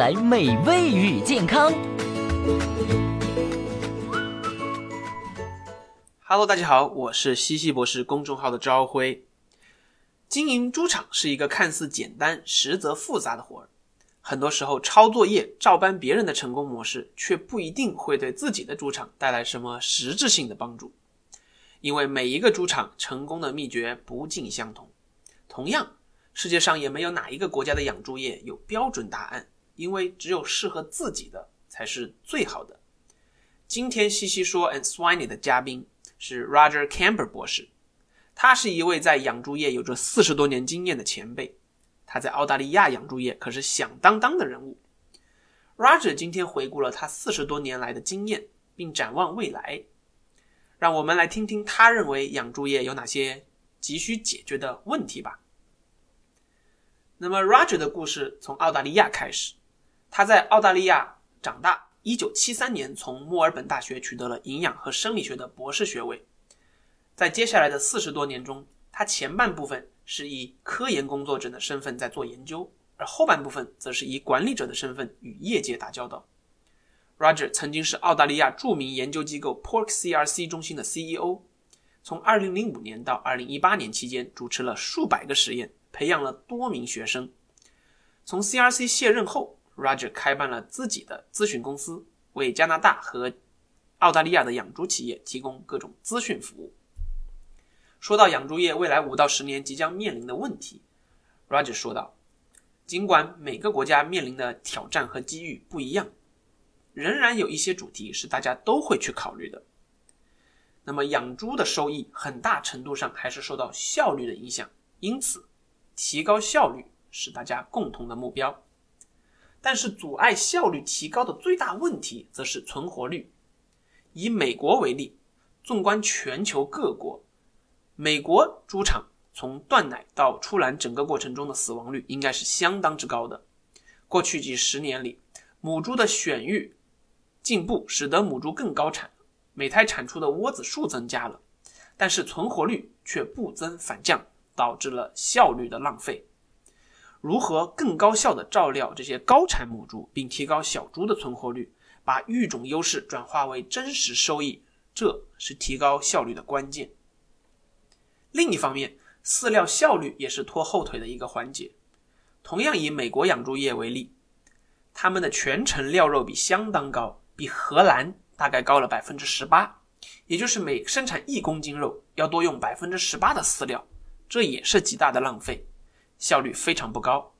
来美味与健康。Hello，大家好，我是西西博士公众号的朝晖。经营猪场是一个看似简单，实则复杂的活儿。很多时候，抄作业、照搬别人的成功模式，却不一定会对自己的猪场带来什么实质性的帮助。因为每一个猪场成功的秘诀不尽相同。同样，世界上也没有哪一个国家的养猪业有标准答案，因为只有适合自己的才是最好的。今天西西说 and swine 的嘉宾是 Roger Camber 博士，他是一位在养猪业有着四十多年经验的前辈，他在澳大利亚养猪业可是响当当的人物。Roger 今天回顾了他四十多年来的经验，并展望未来，让我们来听听他认为养猪业有哪些。急需解决的问题吧。那么，Roger 的故事从澳大利亚开始。他在澳大利亚长大。一九七三年从墨尔本大学取得了营养和生理学的博士学位。在接下来的四十多年中，他前半部分是以科研工作者的身份在做研究，而后半部分则是以管理者的身份与业界打交道。Roger 曾经是澳大利亚著名研究机构 Pork CRC 中心的 CEO。从2005年到2018年期间，主持了数百个实验，培养了多名学生。从 CRC 卸任后，Roger 开办了自己的咨询公司，为加拿大和澳大利亚的养猪企业提供各种咨询服务。说到养猪业未来五到十年即将面临的问题，Roger 说道：“尽管每个国家面临的挑战和机遇不一样，仍然有一些主题是大家都会去考虑的。”那么养猪的收益很大程度上还是受到效率的影响，因此提高效率是大家共同的目标。但是阻碍效率提高的最大问题则是存活率。以美国为例，纵观全球各国，美国猪场从断奶到出栏整个过程中的死亡率应该是相当之高的。过去几十年里，母猪的选育进步使得母猪更高产。每胎产出的窝子数增加了，但是存活率却不增反降，导致了效率的浪费。如何更高效的照料这些高产母猪，并提高小猪的存活率，把育种优势转化为真实收益，这是提高效率的关键。另一方面，饲料效率也是拖后腿的一个环节。同样以美国养猪业为例，他们的全程料肉比相当高，比荷兰。大概高了百分之十八，也就是每生产一公斤肉要多用百分之十八的饲料，这也是极大的浪费，效率非常不高。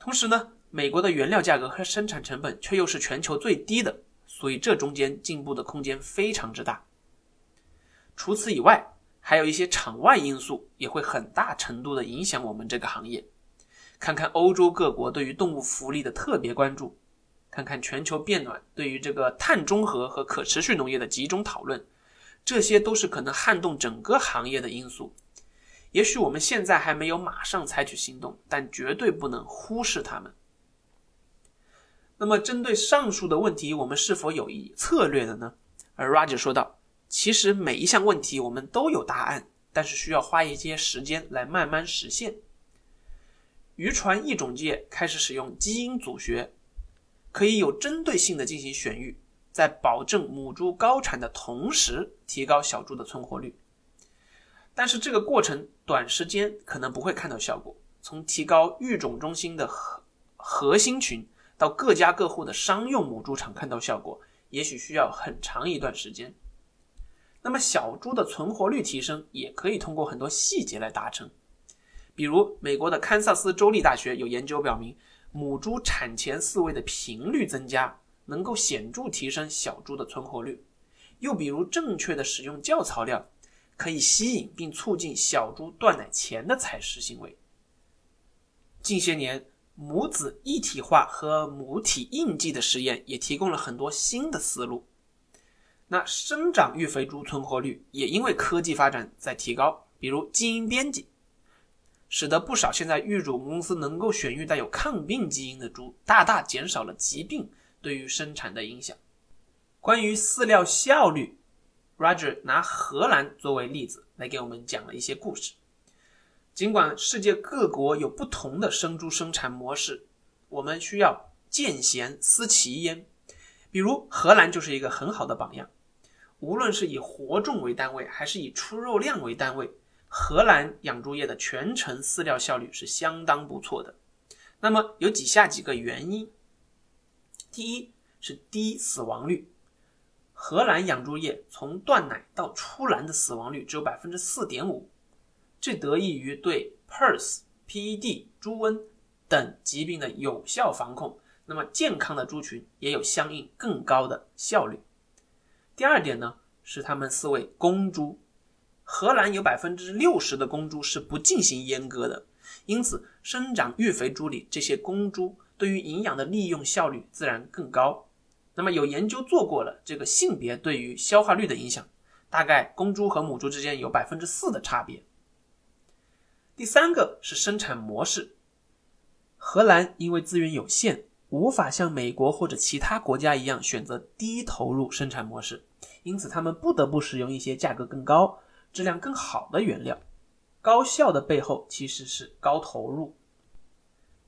同时呢，美国的原料价格和生产成本却又是全球最低的，所以这中间进步的空间非常之大。除此以外，还有一些场外因素也会很大程度的影响我们这个行业。看看欧洲各国对于动物福利的特别关注。看看全球变暖对于这个碳中和和可持续农业的集中讨论，这些都是可能撼动整个行业的因素。也许我们现在还没有马上采取行动，但绝对不能忽视它们。那么，针对上述的问题，我们是否有一策略的呢而 Roger 说道：“其实每一项问题我们都有答案，但是需要花一些时间来慢慢实现。”渔船异种界开始使用基因组学，可以有针对性的进行选育，在保证母猪高产的同时，提高小猪的存活率。但是这个过程短时间可能不会看到效果。从提高育种中心的核核心群到各家各户的商用母猪场看到效果，也许需要很长一段时间。那么小猪的存活率提升也可以通过很多细节来达成，比如美国的堪萨斯州立大学有研究表明，母猪产前饲喂的频率增加能够显著提升小猪的存活率。又比如正确的使用教槽料。可以吸引并促进小猪断奶前的采食行为。近些年，母子一体化和母体印记的实验也提供了很多新的思路。那生长育肥猪存活率也因为科技发展在提高，比如基因编辑，使得不少现在育种公司能够选育带有抗病基因的猪，大大减少了疾病对于生产的影响。关于饲料效率。Roger 拿荷兰作为例子来给我们讲了一些故事。尽管世界各国有不同的生猪生产模式，我们需要见贤思齐焉。比如荷兰就是一个很好的榜样。无论是以活重为单位，还是以出肉量为单位，荷兰养猪业的全程饲料效率是相当不错的。那么有以下几个原因：第一是低死亡率。荷兰养猪业从断奶到出栏的死亡率只有百分之四点五，这得益于对 PRRS、PED、猪瘟等疾病的有效防控。那么健康的猪群也有相应更高的效率。第二点呢，是他们饲喂公猪，荷兰有百分之六十的公猪是不进行阉割的，因此生长育肥猪里这些公猪对于营养的利用效率自然更高。那么有研究做过了，这个性别对于消化率的影响，大概公猪和母猪之间有百分之四的差别。第三个是生产模式，荷兰因为资源有限，无法像美国或者其他国家一样选择低投入生产模式，因此他们不得不使用一些价格更高、质量更好的原料。高效的背后其实是高投入。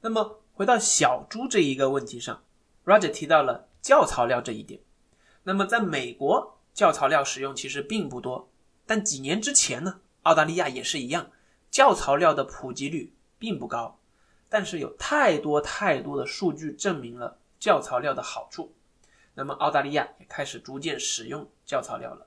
那么回到小猪这一个问题上，Roger 提到了。教槽料这一点，那么在美国教槽料使用其实并不多，但几年之前呢，澳大利亚也是一样，教槽料的普及率并不高，但是有太多太多的数据证明了教槽料的好处，那么澳大利亚也开始逐渐使用教槽料了。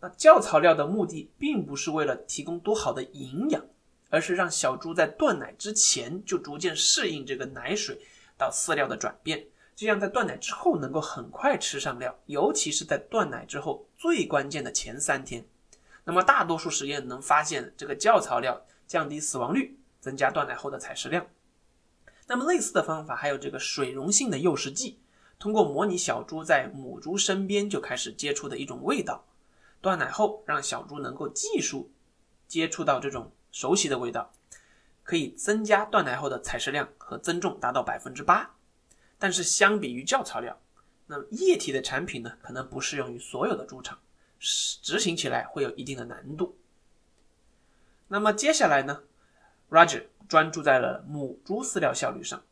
那教槽料的目的并不是为了提供多好的营养，而是让小猪在断奶之前就逐渐适应这个奶水到饲料的转变。这样在断奶之后能够很快吃上料，尤其是在断奶之后最关键的前三天。那么大多数实验能发现，这个教槽料降低死亡率，增加断奶后的采食量。那么类似的方法还有这个水溶性的诱食剂，通过模拟小猪在母猪身边就开始接触的一种味道，断奶后让小猪能够技术接触到这种熟悉的味道，可以增加断奶后的采食量和增重达到百分之八。但是相比于教槽料，那么液体的产品呢，可能不适用于所有的猪场，执行起来会有一定的难度。那么接下来呢，Roger 专注在了母猪饲料效率上。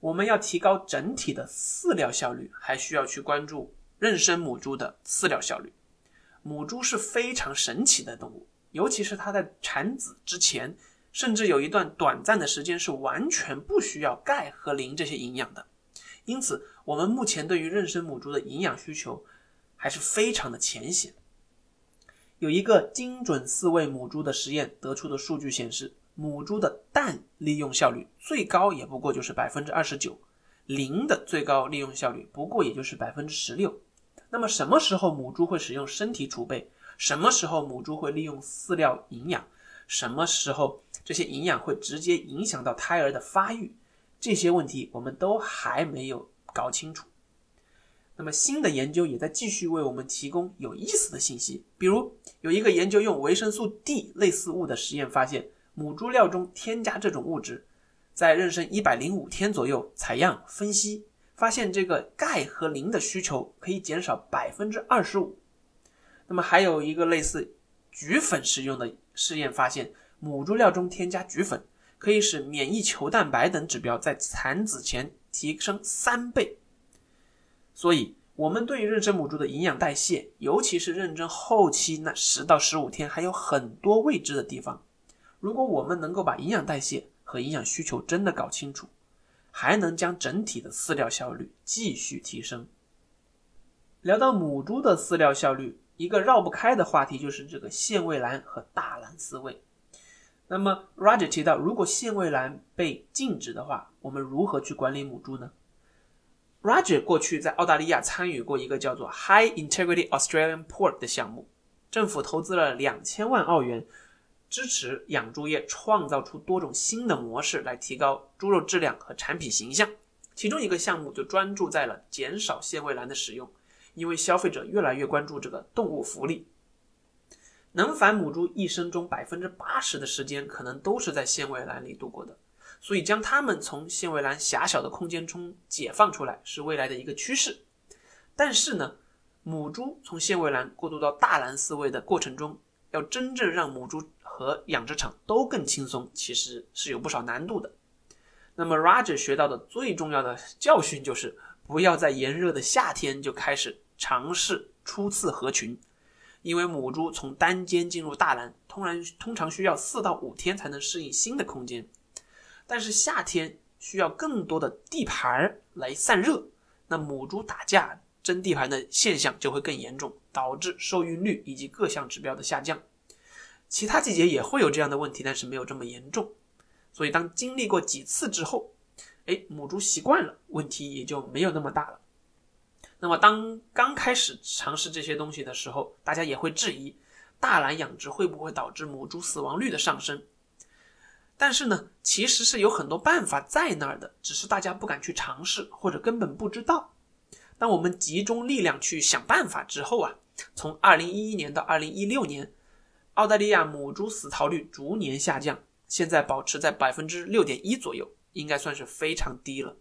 我们要提高整体的饲料效率，还需要去关注妊娠母猪的饲料效率。母猪是非常神奇的动物，尤其是它在产子之前，甚至有一段短暂的时间是完全不需要钙和磷这些营养的。因此，我们目前对于妊娠母猪的营养需求还是非常的浅显。有一个精准饲喂母猪的实验得出的数据显示，母猪的氮利用效率最高也不过就是百分之二十九，磷的最高利用效率不过也就是百分之十六。那么，什么时候母猪会使用身体储备？什么时候母猪会利用饲料营养？什么时候这些营养会直接影响到胎儿的发育？这些问题我们都还没有搞清楚。那么新的研究也在继续为我们提供有意思的信息。比如有一个研究用维生素 D 类似物的实验发现，母猪料中添加这种物质，在妊娠一百零五天左右采样分析，发现这个钙和磷的需求可以减少百分之二十五。那么还有一个类似菊粉食用的试验发现，母猪料中添加菊粉可以使免疫球蛋白等指标在产子前提升三倍。所以，我们对于妊娠母猪的营养代谢，尤其是妊娠后期那十到十五天，还有很多未知的地方。如果我们能够把营养代谢和营养需求真的搞清楚，还能将整体的饲料效率继续提升。聊到母猪的饲料效率，一个绕不开的话题就是这个限位栏和大蓝饲喂。那么 Roger 提到，如果限位栏被禁止的话，我们如何去管理母猪呢？Roger 过去在澳大利亚参与过一个叫做 High Integrity Australian Pork 的项目，政府投资了两千万澳元，支持养猪业创造出多种新的模式来提高猪肉质量和产品形象。其中一个项目就专注在了减少限位栏的使用，因为消费者越来越关注这个动物福利。能繁母猪一生中百分之八十的时间可能都是在限位栏里度过的，所以将它们从限位栏狭小的空间中解放出来是未来的一个趋势。但是呢，母猪从限位栏过渡到大栏饲喂的过程中，要真正让母猪和养殖场都更轻松，其实是有不少难度的。那么 Roger 学到的最重要的教训就是，不要在炎热的夏天就开始尝试初次合群。因为母猪从单间进入大栏，通然通常需要四到五天才能适应新的空间，但是夏天需要更多的地盘来散热，那母猪打架争地盘的现象就会更严重，导致受孕率以及各项指标的下降。其他季节也会有这样的问题，但是没有这么严重。所以当经历过几次之后，哎，母猪习惯了，问题也就没有那么大了。那么，当刚开始尝试这些东西的时候，大家也会质疑大栏养殖会不会导致母猪死亡率的上升。但是呢，其实是有很多办法在那儿的，只是大家不敢去尝试，或者根本不知道。当我们集中力量去想办法之后啊，从2011年到2016年，澳大利亚母猪死逃率逐年下降，现在保持在百分之六点一左右，应该算是非常低了。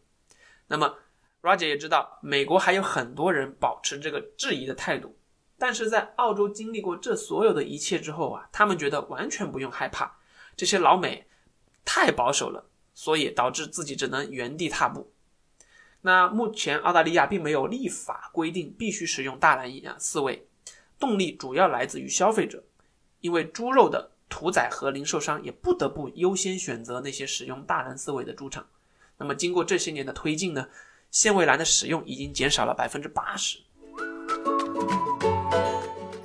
那么 Raj 也知道，美国还有很多人保持这个质疑的态度，但是在澳洲经历过这所有的一切之后啊，他们觉得完全不用害怕，这些老美太保守了，所以导致自己只能原地踏步。那目前澳大利亚并没有立法规定必须使用大蓝养饲喂，动力主要来自于消费者，因为猪肉的屠宰和零售商也不得不优先选择那些使用大蓝饲喂的猪场。那么经过这些年的推进呢？纤维栏的使用已经减少了百分之八十。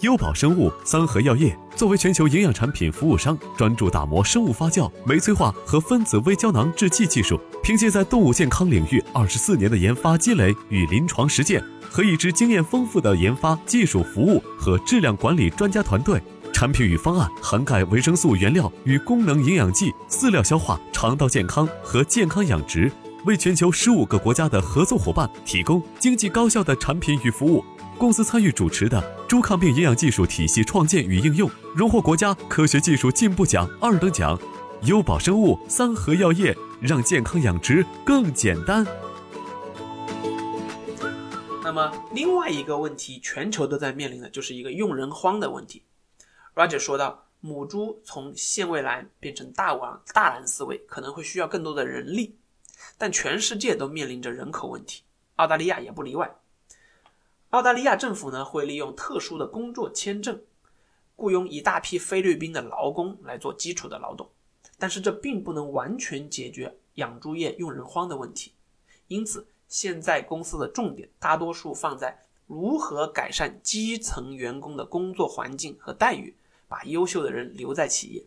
优宝生物三和药业作为全球营养产品服务商，专注打磨生物发酵、酶催化和分子微胶囊制剂技术。凭借在动物健康领域二十四年的研发积累与临床实践，和一支经验丰富的研发、技术服务和质量管理专家团队，产品与方案涵盖维生素原料与功能营养剂、饲料消化、肠道健康和健康养殖。为全球十五个国家的合作伙伴提供经济高效的产品与服务。公司参与主持的猪抗病营养技术体系创建与应用，荣获国家科学技术进步奖二等奖。优宝生物三和药业，让健康养殖更简单。那么，另外一个问题，全球都在面临的就是一个用人荒的问题。Roger 说道：“母猪从限位栏变成大王大栏思维，可能会需要更多的人力。”但全世界都面临着人口问题，澳大利亚也不例外。澳大利亚政府呢会利用特殊的工作签证，雇佣一大批菲律宾的劳工来做基础的劳动，但是这并不能完全解决养猪业用人荒的问题。因此，现在公司的重点大多数放在如何改善基层员工的工作环境和待遇，把优秀的人留在企业。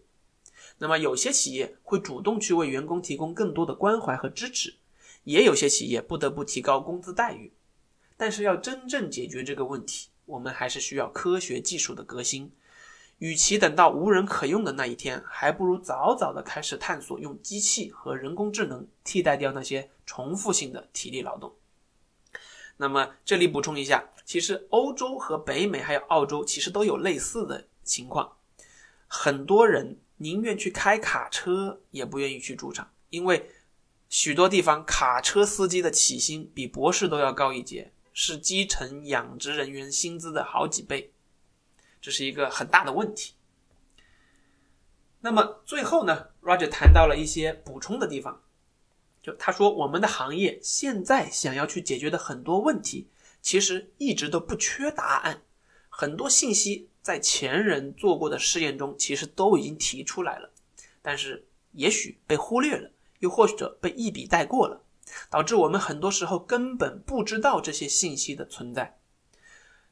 那么有些企业会主动去为员工提供更多的关怀和支持，也有些企业不得不提高工资待遇。但是要真正解决这个问题，我们还是需要科学技术的革新。与其等到无人可用的那一天，还不如早早的开始探索用机器和人工智能替代掉那些重复性的体力劳动。那么这里补充一下，其实欧洲和北美还有澳洲其实都有类似的情况，很多人。宁愿去开卡车，也不愿意去驻场，因为许多地方卡车司机的起薪比博士都要高一截，是基层养殖人员薪资的好几倍，这是一个很大的问题。那么最后呢，Roger 谈到了一些补充的地方，就他说我们的行业现在想要去解决的很多问题，其实一直都不缺答案，很多信息在前人做过的试验中其实都已经提出来了，但是也许被忽略了，又或者被一笔带过了，导致我们很多时候根本不知道这些信息的存在。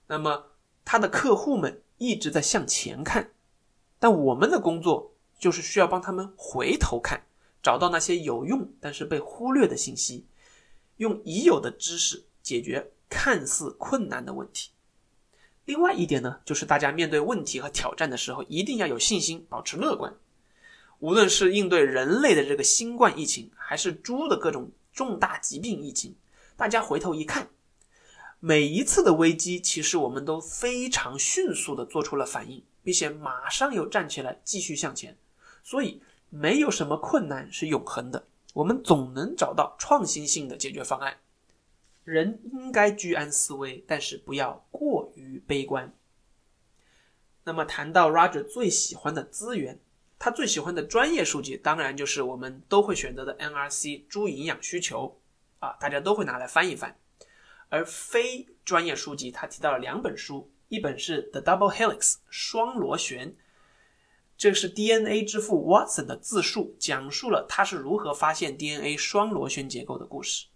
那么他的客户们一直在向前看，但我们的工作。就是需要帮他们回头看，找到那些有用但是被忽略的信息，用已有的知识解决看似困难的问题。另外一点呢，就是大家面对问题和挑战的时候，一定要有信心，保持乐观。无论是应对人类的这个新冠疫情，还是猪的各种重大疾病疫情，大家回头一看，每一次的危机，其实我们都非常迅速的做出了反应，并且马上又站起来继续向前。所以，没有什么困难是永恒的，我们总能找到创新性的解决方案。人应该居安思危，但是不要过悲观。那么，谈到 Roger 最喜欢的资源，他最喜欢的专业书籍，当然就是我们都会选择的 NRC 猪营养需求啊，大家都会拿来翻一翻。而非专业书籍，他提到了两本书，一本是 The Double Helix 双螺旋。这是 DNA 之父 Watson 的自述，讲述了他是如何发现 DNA 双螺旋结构的故事。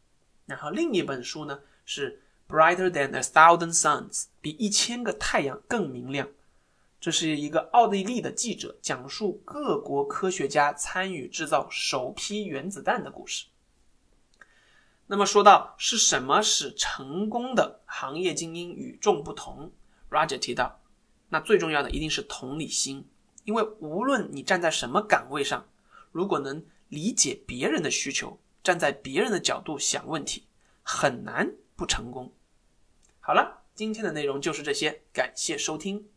然后另一本书呢是 Brighter than a thousand suns，比一千个太阳更明亮。这是一个奥地利的记者讲述各国科学家参与制造首批原子弹的故事。那么说到是什么使成功的行业精英与众不同，Roger 提到，那最重要的一定是同理心。因为无论你站在什么岗位上，如果能理解别人的需求，站在别人的角度想问题，很难不成功。好了，今天的内容就是这些，感谢收听。